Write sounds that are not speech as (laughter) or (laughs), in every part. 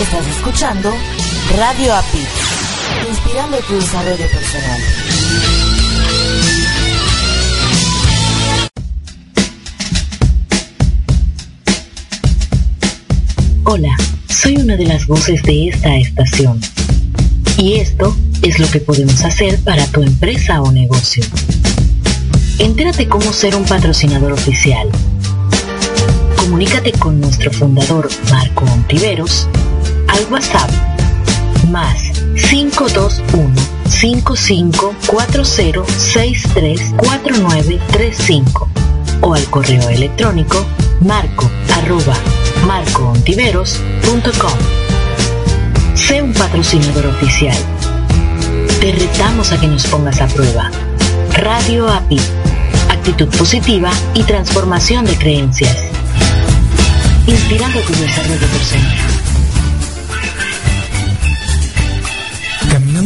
Estás escuchando Radio API, inspirando tu desarrollo personal. Hola, soy una de las voces de esta estación. Y esto es lo que podemos hacer para tu empresa o negocio. Entérate cómo ser un patrocinador oficial. Comunícate con nuestro fundador Marco Ontiveros al WhatsApp más 521 5540634935 o al correo electrónico marco arroba marcoontiveros.com. Sé un patrocinador oficial. Te retamos a que nos pongas a prueba. Radio API. Actitud positiva y transformación de creencias. Inspirando tu desarrollo personal.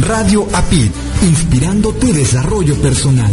Radio APID, inspirando tu desarrollo personal.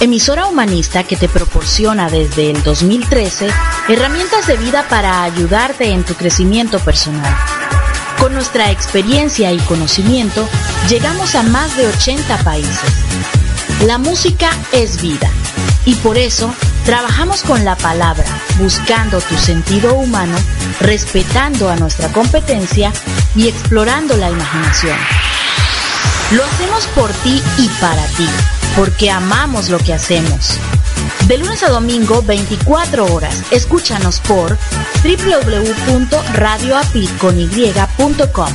emisora humanista que te proporciona desde el 2013 herramientas de vida para ayudarte en tu crecimiento personal. Con nuestra experiencia y conocimiento, llegamos a más de 80 países. La música es vida y por eso trabajamos con la palabra, buscando tu sentido humano, respetando a nuestra competencia y explorando la imaginación. Lo hacemos por ti y para ti, porque amamos lo que hacemos. De lunes a domingo, 24 horas, escúchanos por www.radioapit.com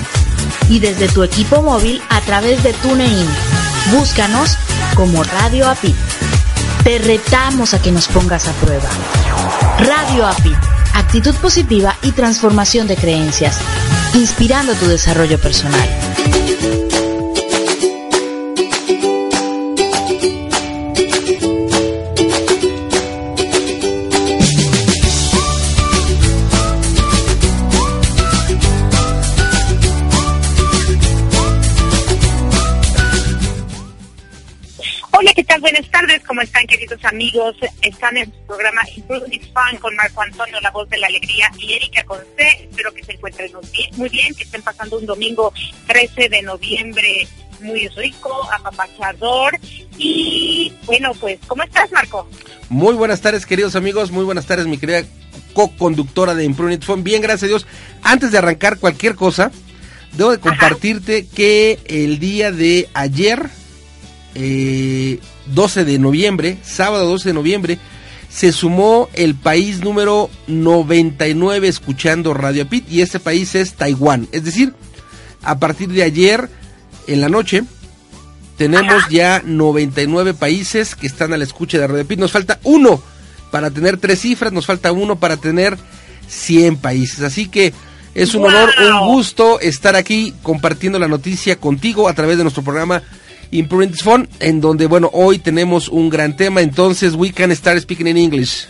y desde tu equipo móvil a través de TuneIn. Búscanos como Radio Apit. Te retamos a que nos pongas a prueba. Radio Apit, actitud positiva y transformación de creencias, inspirando tu desarrollo personal. Amigos? Están en su programa Improving Fan con Marco Antonio, la voz de la alegría, y Erika Conce. Espero que se encuentren muy bien, que estén pasando un domingo 13 de noviembre muy rico, apapachador. Y bueno, pues, ¿cómo estás, Marco? Muy buenas tardes, queridos amigos. Muy buenas tardes, mi querida co-conductora de Improving Phone. Bien, gracias a Dios. Antes de arrancar cualquier cosa, debo de compartirte que el día de ayer, eh, 12 de noviembre, sábado 12 de noviembre, se sumó el país número 99 escuchando Radio Pit y este país es Taiwán. Es decir, a partir de ayer en la noche tenemos ya 99 países que están a la escucha de Radio Pit. Nos falta uno para tener tres cifras, nos falta uno para tener 100 países. Así que Es un honor, un gusto estar aquí compartiendo la noticia contigo a través de nuestro programa Improving this Phone, en donde, bueno, hoy tenemos un gran tema, entonces we can start speaking in English.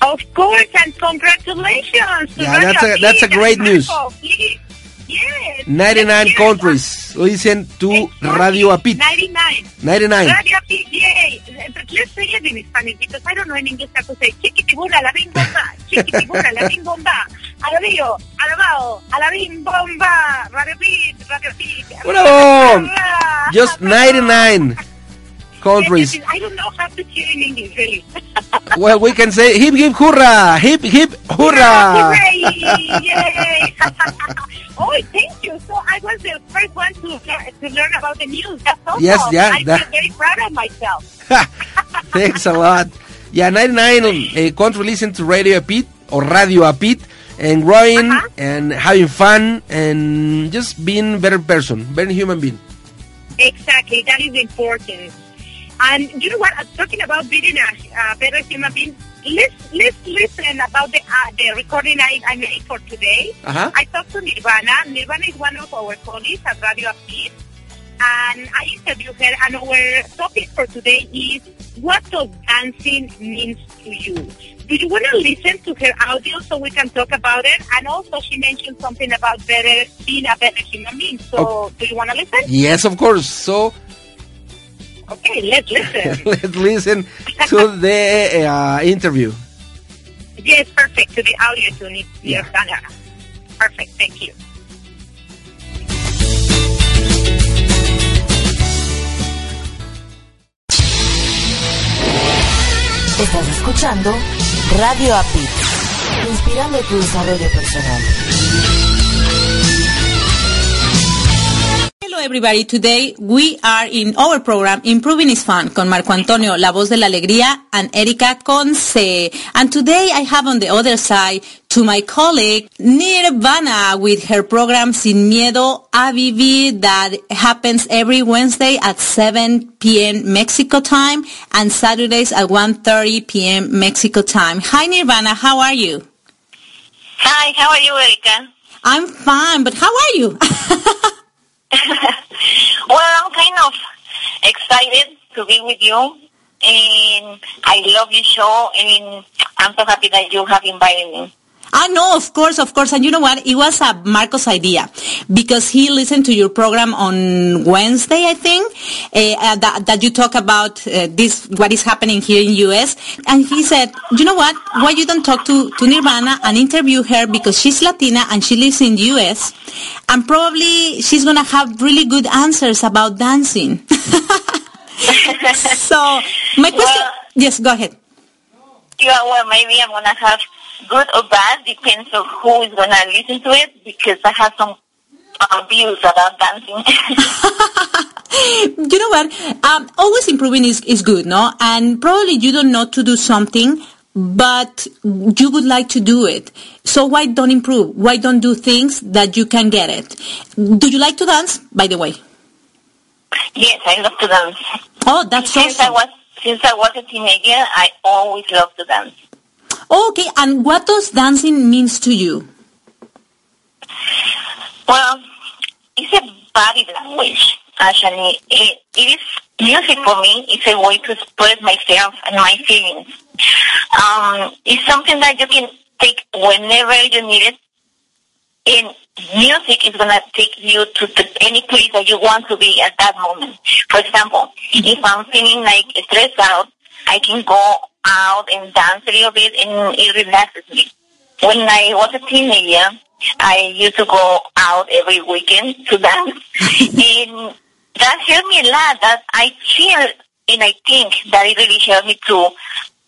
Of course, and congratulations. Yeah, that's a, that's a great news. Yes. 99 countries listen to Radio Apit. 99. 99. Radio Apit, yay. Let's say it in Spanish because I don't know in English how to say chiquitibura, la bim bomba, chiquitibura, la bim bomba, alabío, alabao, alabim bomba, Radio Apit, Radio Apit. Bravo. Just 99 countries. I don't know how to say in English, really. well, we can say hip hip hurrah, hip hip hurrah. Hooray! Yay! (laughs) oh, thank you. So I was the first one to learn, to learn about the news. That's awesome. Yes, yeah, I that- very proud of myself. Thanks a lot. Yeah, 99 uh, countries listen to Radio Apit or Radio Apit and growing Uh-huh. and having fun and just being better person, better human being. Exactly, that is important. And you know what? I'm talking about being a uh, better human being. Let's let's listen about the uh, the recording I, I made for today. Uh-huh. I talked to Nirvana. Nirvana is one of our colleagues at Radio Apit, and I interviewed her. And our topic for today is what does dancing means to you. Do you want to listen to her audio so we can talk about it? And also, she mentioned something about better being a better human being. So, Oh. do you want to listen? Yes, of course. So Okay, let's listen. (laughs) let's listen to the uh, interview. yes, perfect. To the audio to Nir- Yeah. Nirvana. Perfect, thank you. Estás escuchando Radio APIT, inspirando tu desarrollo personal. Everybody, today we are in our program Improving is Fun con Marco Antonio, La Voz de la Alegría, and Erika Conce. And today I have on the other side to my colleague Nirvana with her program Sin Miedo a Vivir that happens every Wednesday at 7 p.m. Mexico time and Saturdays at 1.30 p.m. Mexico time. Hi Nirvana, how are you? Hi, how are you, Erika? I'm fine, but how are you? (laughs) (laughs) Well, I'm kind of excited to be with you, and I love your show, and I'm so happy that you have invited me. I know, of course, of course. And you know what? It was a Marcos idea because he listened to your program on Wednesday, I think, uh, uh, that, that you talk about uh, this, what is happening here in U.S. And he said, you know what? Why you don't talk to, to Nirvana and interview her because she's Latina and she lives in the U.S. And probably she's going to have really good answers about dancing. (laughs) so my question, Well- yes, go ahead. Yeah, well, maybe I'm gonna have good or bad, depends on who is gonna listen to it, because I have some uh, views about dancing. (laughs) you know what? Um, always improving is, is good, no? And probably you don't know to do something, but you would like to do it. So why don't improve? Why don't do things that you can get it? Do you like to dance, by the way? yes, I love to dance. Oh, that's since I was since I was a teenager, I always loved to dance. Okay, and what does dancing means to you? Well, it's a body language, actually. It, it is music for me. It's a way to express myself and my feelings. Um, it's something that you can take whenever you need it. And music is going to take you to, to any place that you want to be at that moment. For example, if I'm feeling like stressed out, I can go out and dance a little bit and it relaxes me. When I was a teenager, I used to go out every weekend to dance. (laughs) and that helped me a lot. That I feel and I think that it really helped me to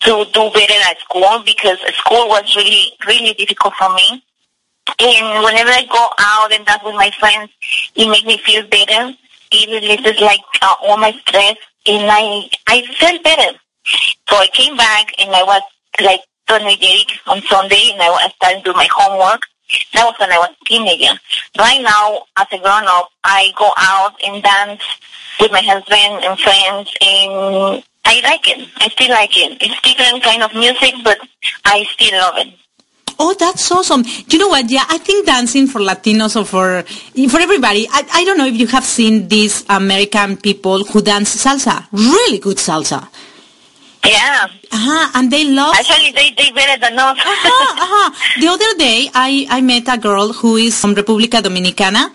to do better at school because school was really, really difficult for me. And whenever I go out and dance with my friends, it makes me feel better. It releases like uh, all my stress, and I I felt better. So I came back and I was like energetic on Sunday, and I was starting to do my homework. That was when I was a teenager. Right now, as a grown up, I go out and dance with my husband and friends, and I like it. I still like it. It's different kind of music, but I still love it. Oh, that's awesome. You know what? Yeah, I think dancing for Latinos or for for everybody. I, I don't know if you have seen these American people who dance salsa, really good salsa. Yeah. Uh-huh, and they love. Actually, they they better than us. uh-huh, uh-huh. The other day, I I met a girl who is from República Dominicana,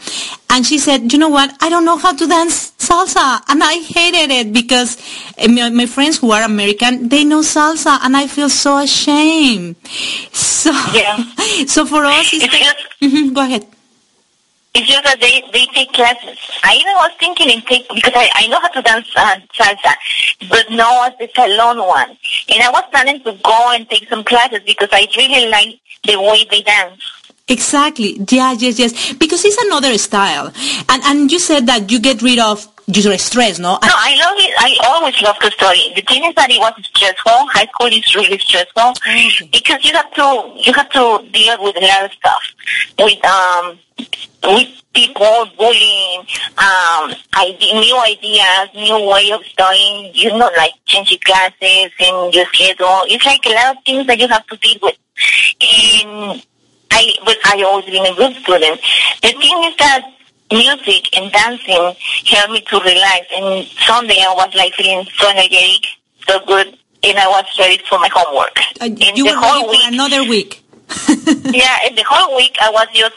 and she said, "You know what? I don't know how to dance salsa, and I hated it because eh, my, my friends who are American they know salsa, and I feel so ashamed." (laughs) So, Yeah. so for us, it's just Mhm, go ahead. It's just that they, they take classes. I even was thinking in take because I, I know how to dance uh, salsa, but no as the salon one. And I was planning to go and take some classes because I really like the way they dance. Exactly. Yeah, yes, yes. Because it's another style. And and you said that you get rid of your stress, no? No, I love it. I always love the story. The thing is that it was stressful. High school is really stressful Okay. because you have to you have to deal with a lot of stuff, with um with people bullying, um, ide- new ideas, new way of studying. You know, like changing classes and your schedule. It's like a lot of things that you have to deal with. And I, but I always been a good student. The thing is that music and dancing helped me to relax. And Sunday I was like feeling so energetic, so good, and I was ready for my homework. Uh, and you the were whole ready for week, another week. (laughs) (laughs) yeah, and the whole week I was just,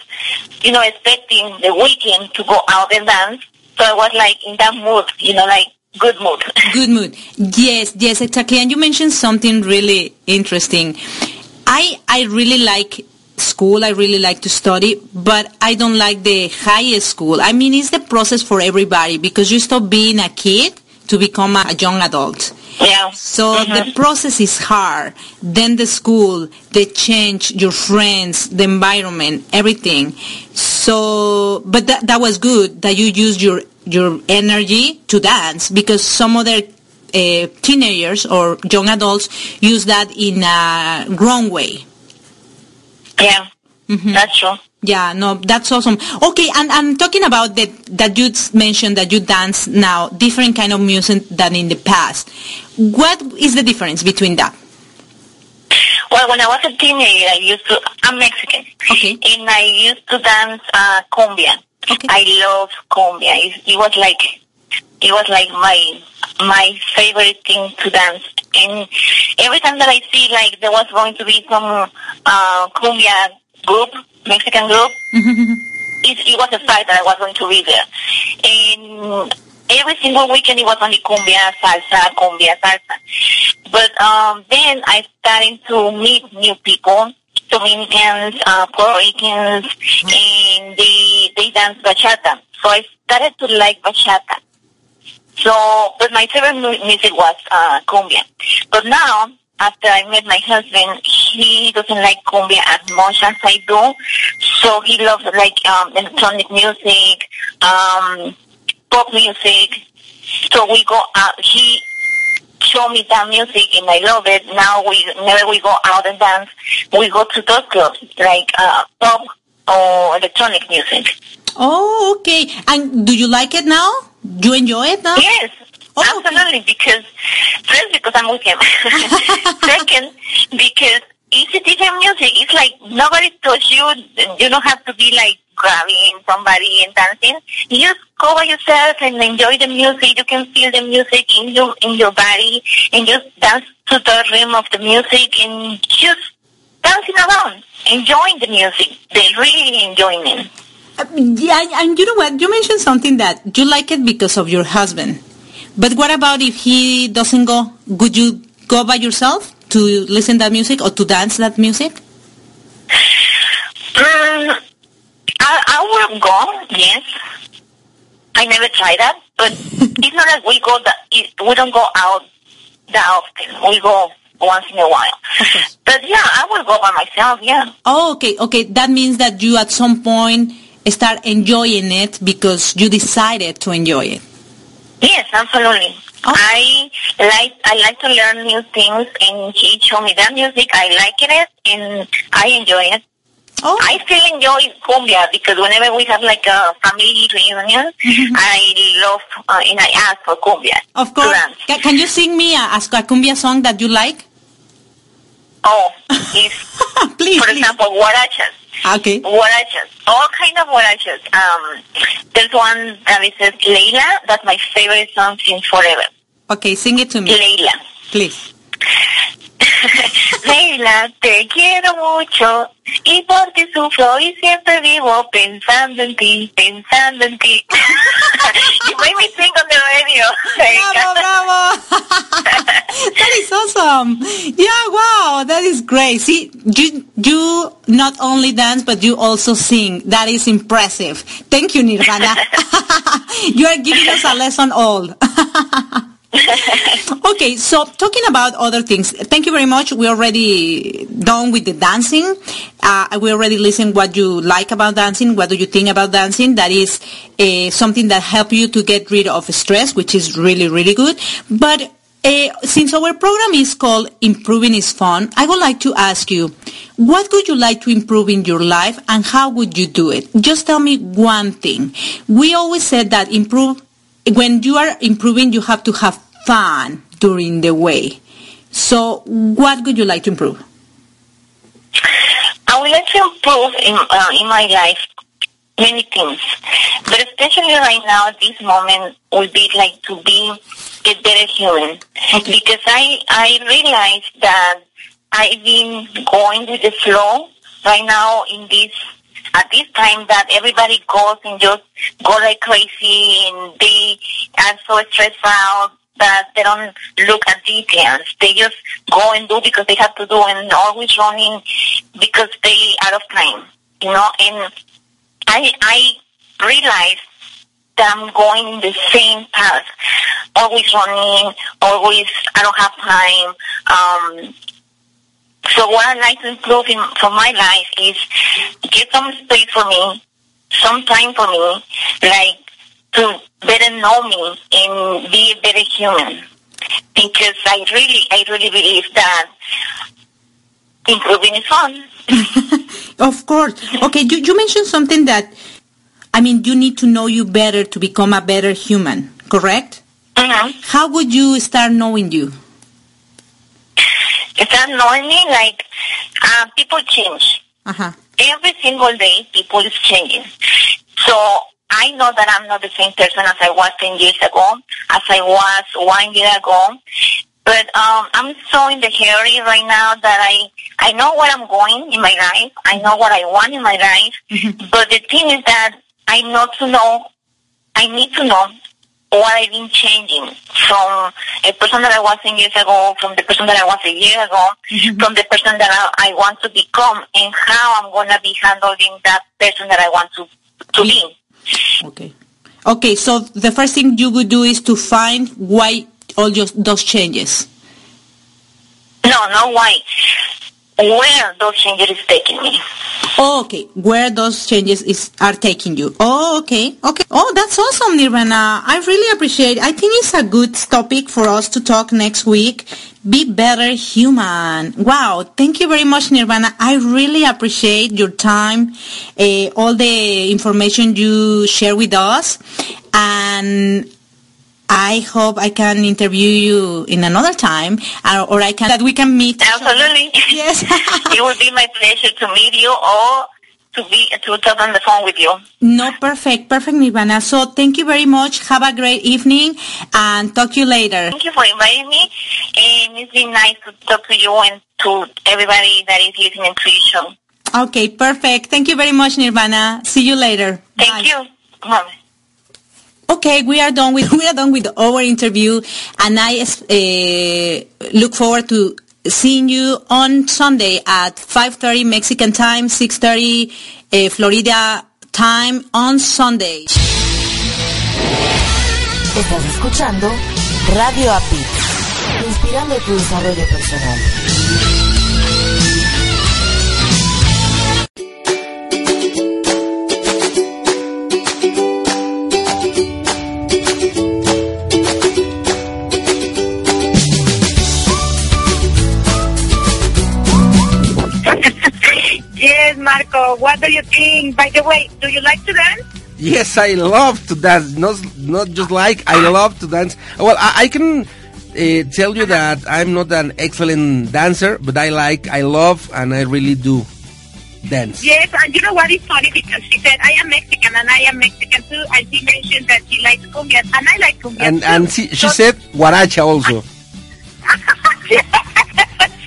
you know, expecting the weekend to go out and dance. So I was like in that mood, you know, like good mood. (laughs) Good mood. Yes, yes, exactly. And you mentioned something really interesting. I I really like school. I really like to study, but I don't like the highest school. I mean, it's the process for everybody because you stop being a kid to become a young adult. yeah. So Mhm. the process is hard. Then the school, the change, your friends, the environment, everything. So, but that, that was good that you used your, your energy to dance because some other uh, teenagers or young adults use that in a wrong way. Yeah, that's true. Yeah, no, that's awesome. Okay, and and talking about that, that you mentioned that you dance now, different kind of music than in the past. What is the difference between that? Well, when I was a teenager, I used to, I'm Mexican. Okay. And I used to dance uh, cumbia. Okay. I love cumbia. It, it was like, it was like my, my favorite thing to dance. And every time that I see like there was going to be some, uh, cumbia group, Mexican group, (laughs) it, it was a sight that I was going to be there. And every single weekend it was only cumbia, salsa, cumbia, salsa. But um, then I started to meet new people, Dominicans, uh, Puerto Ricans, and they they dance bachata. So I started to like bachata. So, but my favorite mu- music was uh, cumbia. But now, after I met my husband, he doesn't like cumbia as much as I do. So he loves like um, electronic music, um, pop music. So we go out. He showed me that music, and I love it. Now we whenever we go out and dance, we go to those clubs like uh, pop or electronic music. Oh, okay. And do you like it now? Do You enjoy it now? Yes, Oh, okay. absolutely. Because first, because I'm with him. (laughs) Second, because it's a different music. It's like nobody touch you. You don't have to be like grabbing somebody and dancing. You just go by yourself and enjoy the music. You can feel the music in your in your body and just dance to the rhythm of the music and just dancing around, enjoying the music. They're really enjoying it. Uh, yeah, and you know what? You mentioned something that you like it because of your husband. But what about if he doesn't go? Would you go by yourself to listen that music or to dance that music? Mm, I, I will go, yes. I never tried that, but (laughs) it's not like we go that we don't go out that often. We go once in a while. But yeah, I would go by myself. Yeah. Oh, okay, okay. That means that you at some point start enjoying it because you decided to enjoy it. Yes, absolutely. I like I like to learn new things, and he showed me that music. I like it, and I enjoy it. Oh, I still enjoy cumbia because whenever we have like a family reunion, I love uh, and I ask for cumbia. of course. dance. Ca- Can you sing me a, a cumbia song that you like? Oh, (laughs) please, for please. example, guarachas. Okay. Guarachas, all kind of guarachas. Um, there's one that it says Leila. That's my favorite song since forever. Okay, sing it to me, Leila. please. (laughs) Leila, te quiero mucho y por ti sufro y siempre vivo pensando en ti, pensando en ti. (laughs) you made me sing on the radio. Bravo, bravo. (laughs) awesome. Yeah, wow, that is great. See, you, you not only dance, but you also sing. That is impressive. Thank you, Nirvana. (laughs) you are giving us a lesson all. (laughs) okay, so talking about other things, thank you very much. We're already done with the dancing. Uh, we already listened what you like about dancing. What do you think about dancing? That is uh, something that help you to get rid of stress, which is really, really good. But uh, since our program is called Improving is Fun, I would like to ask you, what would you like to improve in your life and how would you do it? Just tell me one thing. We always said that improve, when you are improving, you have to have fun during the way. So what would you like to improve? I would like to improve in, uh, in my life many things, but especially right now at this moment would be like to be a better human Okay. because I I realize that I've been going with the flow right now in this at this time that everybody goes and just go like crazy and they are so stressed out that they don't look at details. They just go and do because they have to do and always running because they out of time. You know, and I I realize that I'm going in the same path. Always running, always I don't have time. Um so what I like to improve in for my life is get some space for me, some time for me, like to better know me and be a better human. Because I really, I really believe that improving is fun. (laughs) Of course. Okay, you, you mentioned something that, I mean, you need to know you better to become a better human, correct? Mm-hmm. How would you start knowing you? Is that knowing me? Like, uh, people change. Uh-huh. Every single day, people is changing. So I know that I'm not the same person as I was 10 years ago, as I was one year ago. But um, I'm so in the hurry right now that I I know where I'm going in my life. I know what I want in my life. But the thing is that I know to know. I need to know what I've been changing from a person that I was 10 years ago, from the person that I was a year ago, mm-hmm. from the person that I, I want to become, and how I'm going to be handling that person that I want to, to be. Okay. Okay, so the first thing you would do is to find why all your, those changes. No, no why. Where those changes is taking me. Oh, okay, where those changes is are taking you. Oh, okay, okay. Oh, that's awesome, Nirvana. I really appreciate. I think it's a good topic for us to talk next week. Be better human. Wow, thank you very much, Nirvana. I really appreciate your time, uh, all the information you share with us, and I hope I can interview you in another time, uh, or I can that we can meet. Absolutely. Yes. (laughs) it would be my pleasure to meet you or to be to talk on the phone with you. No, perfect, perfect, Nirvana. So thank you very much. Have a great evening, and talk to you later. Thank you for inviting me, and it's been nice to talk to you and to everybody that is listening to your show. Okay, perfect. Thank you very much, Nirvana. See you later. Thank Bye. you. Bye. Okay, we are done with (laughs) we are done with our interview, and I uh, look forward to seeing you on Sunday at 5:30 Mexican time, 6:30 uh, Florida time on Sunday. Estás escuchando Radio inspirando tu desarrollo personal. Marco. What do you think? By the way, do you like to dance? Yes, I love to dance. Not not just like I love to dance. Well, I, I can uh, tell you that I'm not an excellent dancer, but I like, I love, and I really do dance. Yes, and you know what is funny because she said I am Mexican and I am Mexican too, and she mentioned that she likes cumbias and I like cumbias And too. and she, she So- said guaracha also. (laughs)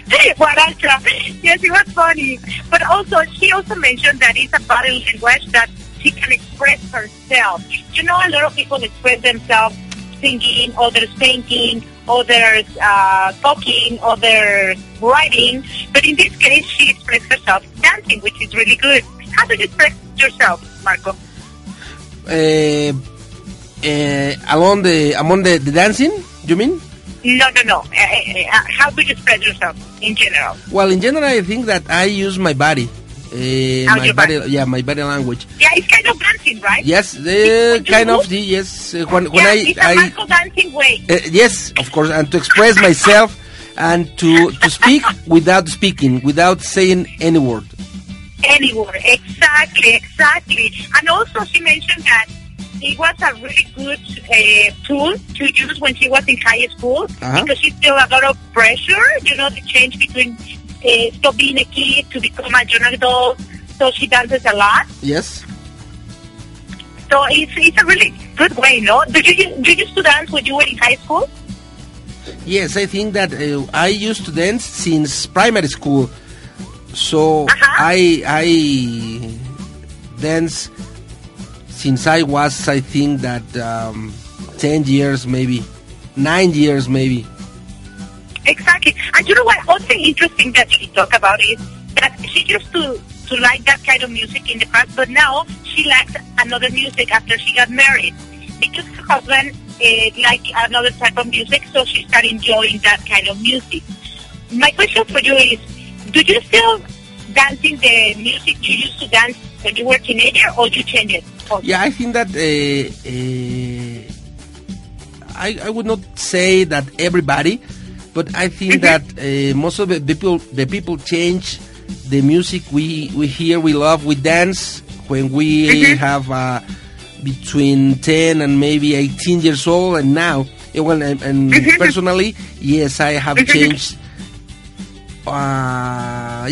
Guaracha. Yes, it was funny. But also, she also mentioned that it's a body language that she can express herself. You know, a lot of people express themselves singing, others painting, others uh, talking, others writing. But in this case, she expressed herself dancing, which is really good. How do you express yourself, Marco? Uh, uh, along the among the, the dancing, you mean? No, no, no. Uh, uh, how do you express yourself in general? Well, in general, I think that I use my body. Uh, my body, body? yeah, my body language. Yeah, it's kind of dancing, right? Yes, uh, kind of. the- Yes, uh, when when yeah, I, it's a I Marco dancing way. uh, yes, of course, and to express myself and to to speak without speaking, without saying any word. Any word, Exactly, exactly. And also she mentioned that it was a really good uh, tool to use when she was in high school Uh-huh. because she felt a lot of pressure, you know, the change between uh, stop being a kid to become a young adult. So she dances a lot. Yes. So it's, it's a really good way, no? Did you, you used to dance when you were in high school? Yes, I think that uh, I used to dance since primary school. So I I dance since I was I think that um, ten years maybe, nine years maybe. Exactly. And you know what? Also interesting that she talk about is that she used to to like that kind of music in the past, but now she likes another music after she got married because her husband uh, liked another type of music, so she started enjoying that kind of music. My question for you is: Do you still dancing the music you used to dance when you were a teenager, or you change it? Or- Yeah, I think that uh, uh, I I would not say that everybody, but I think that uh, most of the people the people change the music we we hear, we love, we dance when we have uh, between ten and maybe eighteen years old, and now. eh, Well, and, and personally, yes, I have changed. Uh,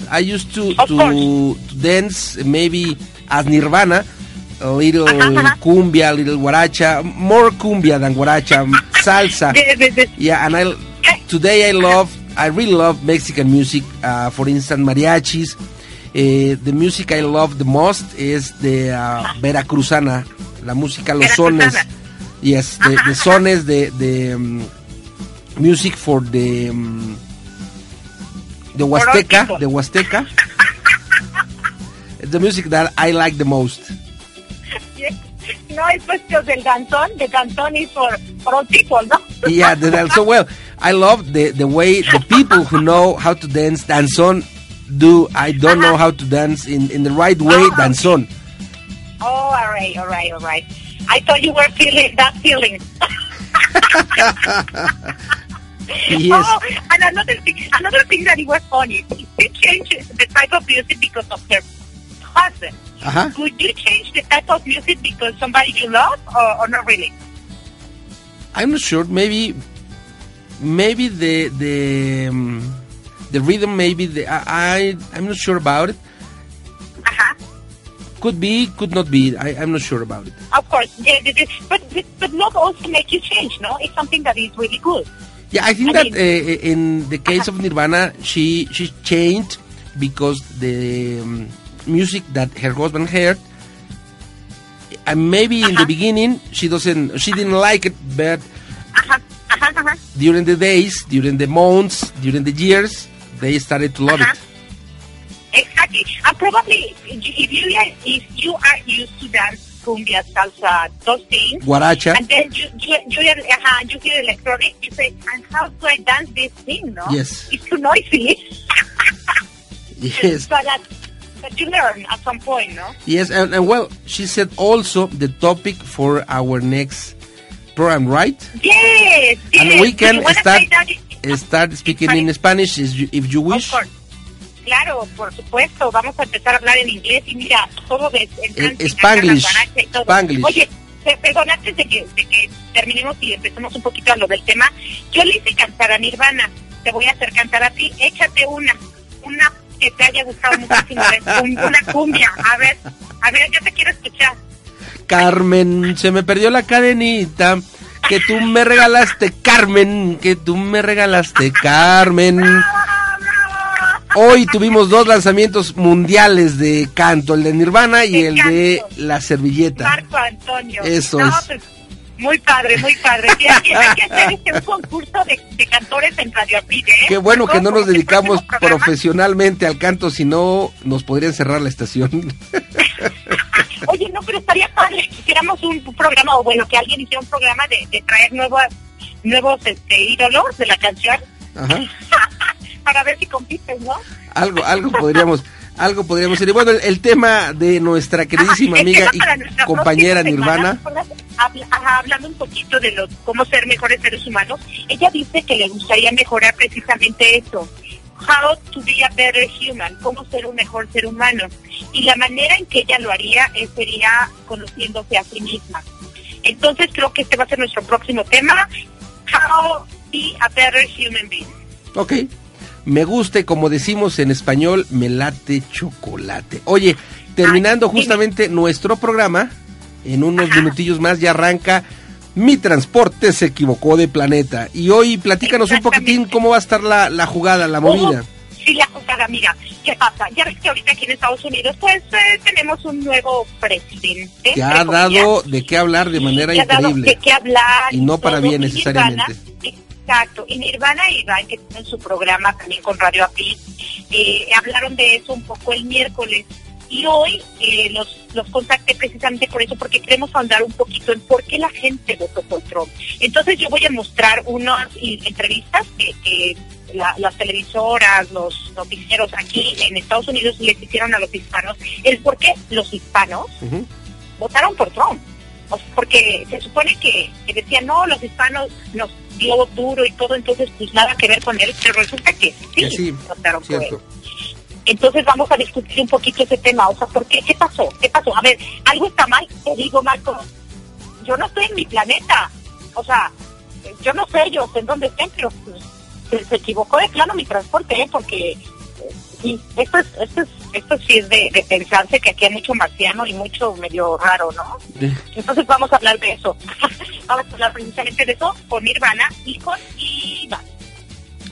yes, I used to to, to dance maybe as Nirvana, a little (laughs) cumbia, a little guaracha, more cumbia than guaracha, m- salsa. (laughs) Yeah, and I today I love, I really love Mexican music. Uh, for instance, mariachis. Uh, the music I love the most is the uh, veracruzana, la música, los sones. Yes, the, the sones, the the um, music for the um, the Huasteca, the Huasteca. It's the music that I like the most. Yes. No, es cuestión del danzón. The danzón is for, for old people, ¿no? yeah, the dance. So well, I love the the way the people who know how to dance danzón do. I don't know how to dance in in the right way oh. danzón. Oh, all right, all right, all right. I thought you were feeling that feeling. (laughs) (laughs) Yes. Oh, and another thing, another thing that it was funny. She changed the type of music because of her husband. Uh-huh. Would you change the type of music because somebody you love, or, or not really? I'm not sure. Maybe, maybe the the um, the rhythm. Maybe the I, I I'm not sure about it. Could be, could not be. I, I'm not sure about it. Of course, yeah, but but, love also make you change, no? It's something that is really good. Yeah, I think I that uh, in the case of Nirvana, she she changed because the um, music that her husband heard. And maybe in the beginning she doesn't, she didn't like it, but during the days, during the months, during the years, they started to love it. Exactly, and probably if you are if you are used to dance cumbia, salsa, those things, Guaracha. and then you you you hear, uh, you hear electronic, you say, and how do I dance this thing? No, Yes. it's too noisy. (laughs) Yes. so that that you learn at some point, no? Yes, and, and well, she said also the topic for our next program, right? Yes, yes. And we can start start speaking in Spanish if you, if you wish. Claro, por supuesto, vamos a empezar a hablar en inglés y mira, todo de en Eh, Spanglish, y todo. Spanglish. Oye, perdón, antes de que, de que terminemos y empecemos un poquito a lo del tema, yo le hice cantar a Nirvana, te voy a hacer cantar a ti, échate una, una que te haya gustado muchísimo, una cumbia, a ver, a ver, yo te quiero escuchar. Carmen, se me perdió la cadenita que tú me regalaste, Carmen, que tú me regalaste, Carmen. Hoy tuvimos dos lanzamientos mundiales de canto, el de Nirvana y el de La Servilleta. Marco Antonio. Eso es. Pues, muy padre, muy padre. hay, que, hacer este un concurso de, cantores en Radio Apide, ¿eh? Qué bueno que no nos dedicamos profesionalmente al canto, si no nos podrían cerrar la estación. (laughs) Oye, no, pero estaría padre que hiciéramos un programa, o bueno, que alguien hiciera un programa de, traer nuevos, nuevos este, ídolos de la canción. Ajá. (laughs) Para ver si compites, ¿no? Algo, algo podríamos algo podríamos decir. Y bueno, el, tema de nuestra queridísima amiga y compañera Nirvana. hablando un poquito de los, cómo ser mejores seres humanos, ella dice que le gustaría mejorar precisamente eso. How to be a better human, cómo ser un mejor ser humano. Y la manera en que ella lo haría eh, sería conociéndose a sí misma. Entonces creo que este va a ser nuestro próximo tema. How be a better human being. Ok me guste, como decimos en español, me late chocolate. Oye, terminando justamente nuestro programa, en unos minutillos más ya arranca Mi Transporte se equivocó de planeta. Y hoy platícanos un poquitín cómo va a estar la, la jugada, la movida. sí, la jugada, mira, ¿qué pasa? Ya ves que ahorita aquí en Estados Unidos pues eh, tenemos un nuevo presidente. Que ha dado de qué hablar de manera increíble. de qué hablar. Y no para bien necesariamente. Exacto, y Nirvana y Iván, que tienen su programa también con Radio API, eh, hablaron de eso un poco el miércoles. Y hoy eh, los, los contacté precisamente por eso, porque queremos hablar un poquito en por qué la gente votó por Trump. Entonces yo voy a mostrar unas entrevistas que, las televisoras, los noticieros aquí en Estados Unidos les hicieron a los hispanos, el por qué los hispanos votaron por Trump porque se supone que, decían, no, los hispanos nos dio duro y todo, entonces pues nada que ver con él, pero resulta que sí, votaron por él. Entonces vamos a discutir un poquito ese tema, o sea, ¿por qué? ¿Qué pasó? ¿Qué pasó? A ver, algo está mal, te digo, Marco, yo no estoy en mi planeta, o sea, yo no sé ellos en dónde estén, pero pues, se, equivocó de plano mi transporte, ¿eh? porque sí, esto es, esto es, esto sí es de, pensarse que aquí hay mucho marciano y mucho medio raro, ¿no? Entonces vamos a hablar de eso. (laughs) vamos a hablar precisamente de eso con Nirvana y con.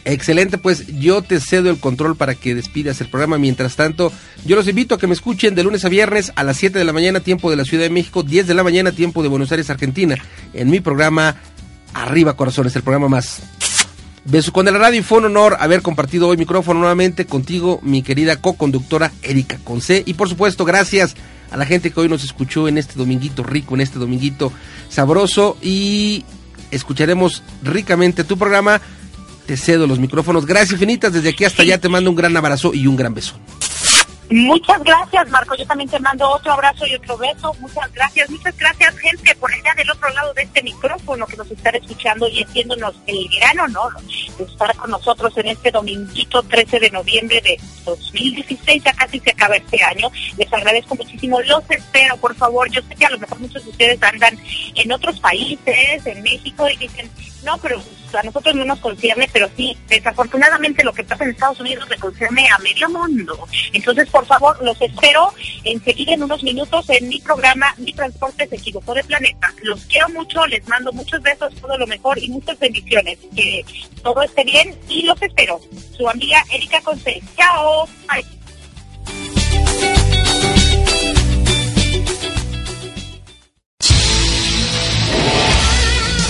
Excelente, pues yo te cedo el control para que despidas el programa. Mientras tanto, yo los invito a que me escuchen de lunes a viernes a las 7 de la mañana, tiempo de la Ciudad de México, 10 de la mañana, tiempo de Buenos Aires, Argentina, en mi programa Arriba Corazones, el programa más Beso con el radio y fue un honor haber compartido hoy micrófono nuevamente contigo, mi querida co-conductora Erika Conce. Y por supuesto, gracias a la gente que hoy nos escuchó en este dominguito rico, en este dominguito sabroso. Y escucharemos ricamente tu programa. Te cedo los micrófonos. Gracias infinitas. Desde aquí hasta allá te mando un gran abrazo y un gran beso. Muchas gracias, Marco. Yo también te mando otro abrazo y otro beso. Muchas gracias, muchas gracias, gente, por allá del otro lado de este micrófono que nos están escuchando y haciéndonos el gran honor de estar con nosotros en este dominguito 13 de noviembre de 2016. Ya casi se acaba este año. Les agradezco muchísimo. Los espero, por favor. Yo sé que a lo mejor muchos de ustedes andan en otros países, en México, y dicen, no, pero a nosotros no nos concierne, pero sí, desafortunadamente lo que pasa en Estados Unidos le concierne a medio mundo. Entonces, por favor, los espero enseguida en unos minutos en mi programa Mi Transporte se equivocó de planeta. Los quiero mucho, les mando muchos besos, todo lo mejor y muchas bendiciones. Que todo esté bien y los espero. Su amiga Erika Conce. Chao. Bye.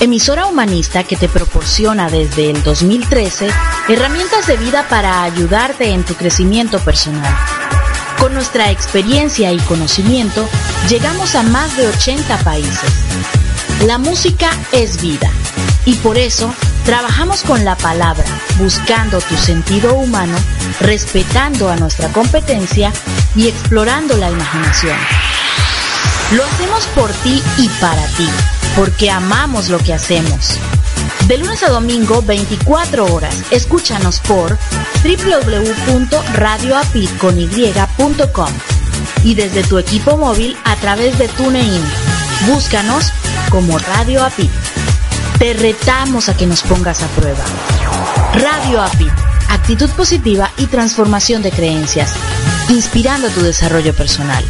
emisora humanista que te proporciona desde el 2013 herramientas de vida para ayudarte en tu crecimiento personal. Con nuestra experiencia y conocimiento, llegamos a más de 80 países. La música es vida y por eso trabajamos con la palabra, buscando tu sentido humano, respetando a nuestra competencia y explorando la imaginación. Lo hacemos por ti y para ti porque amamos lo que hacemos. De lunes a domingo, 24 horas, escúchanos por www.radioapit.com y desde tu equipo móvil a través de TuneIn. Búscanos como Radio Apit. Te retamos a que nos pongas a prueba. Radio Apit, actitud positiva y transformación de creencias, inspirando tu desarrollo personal.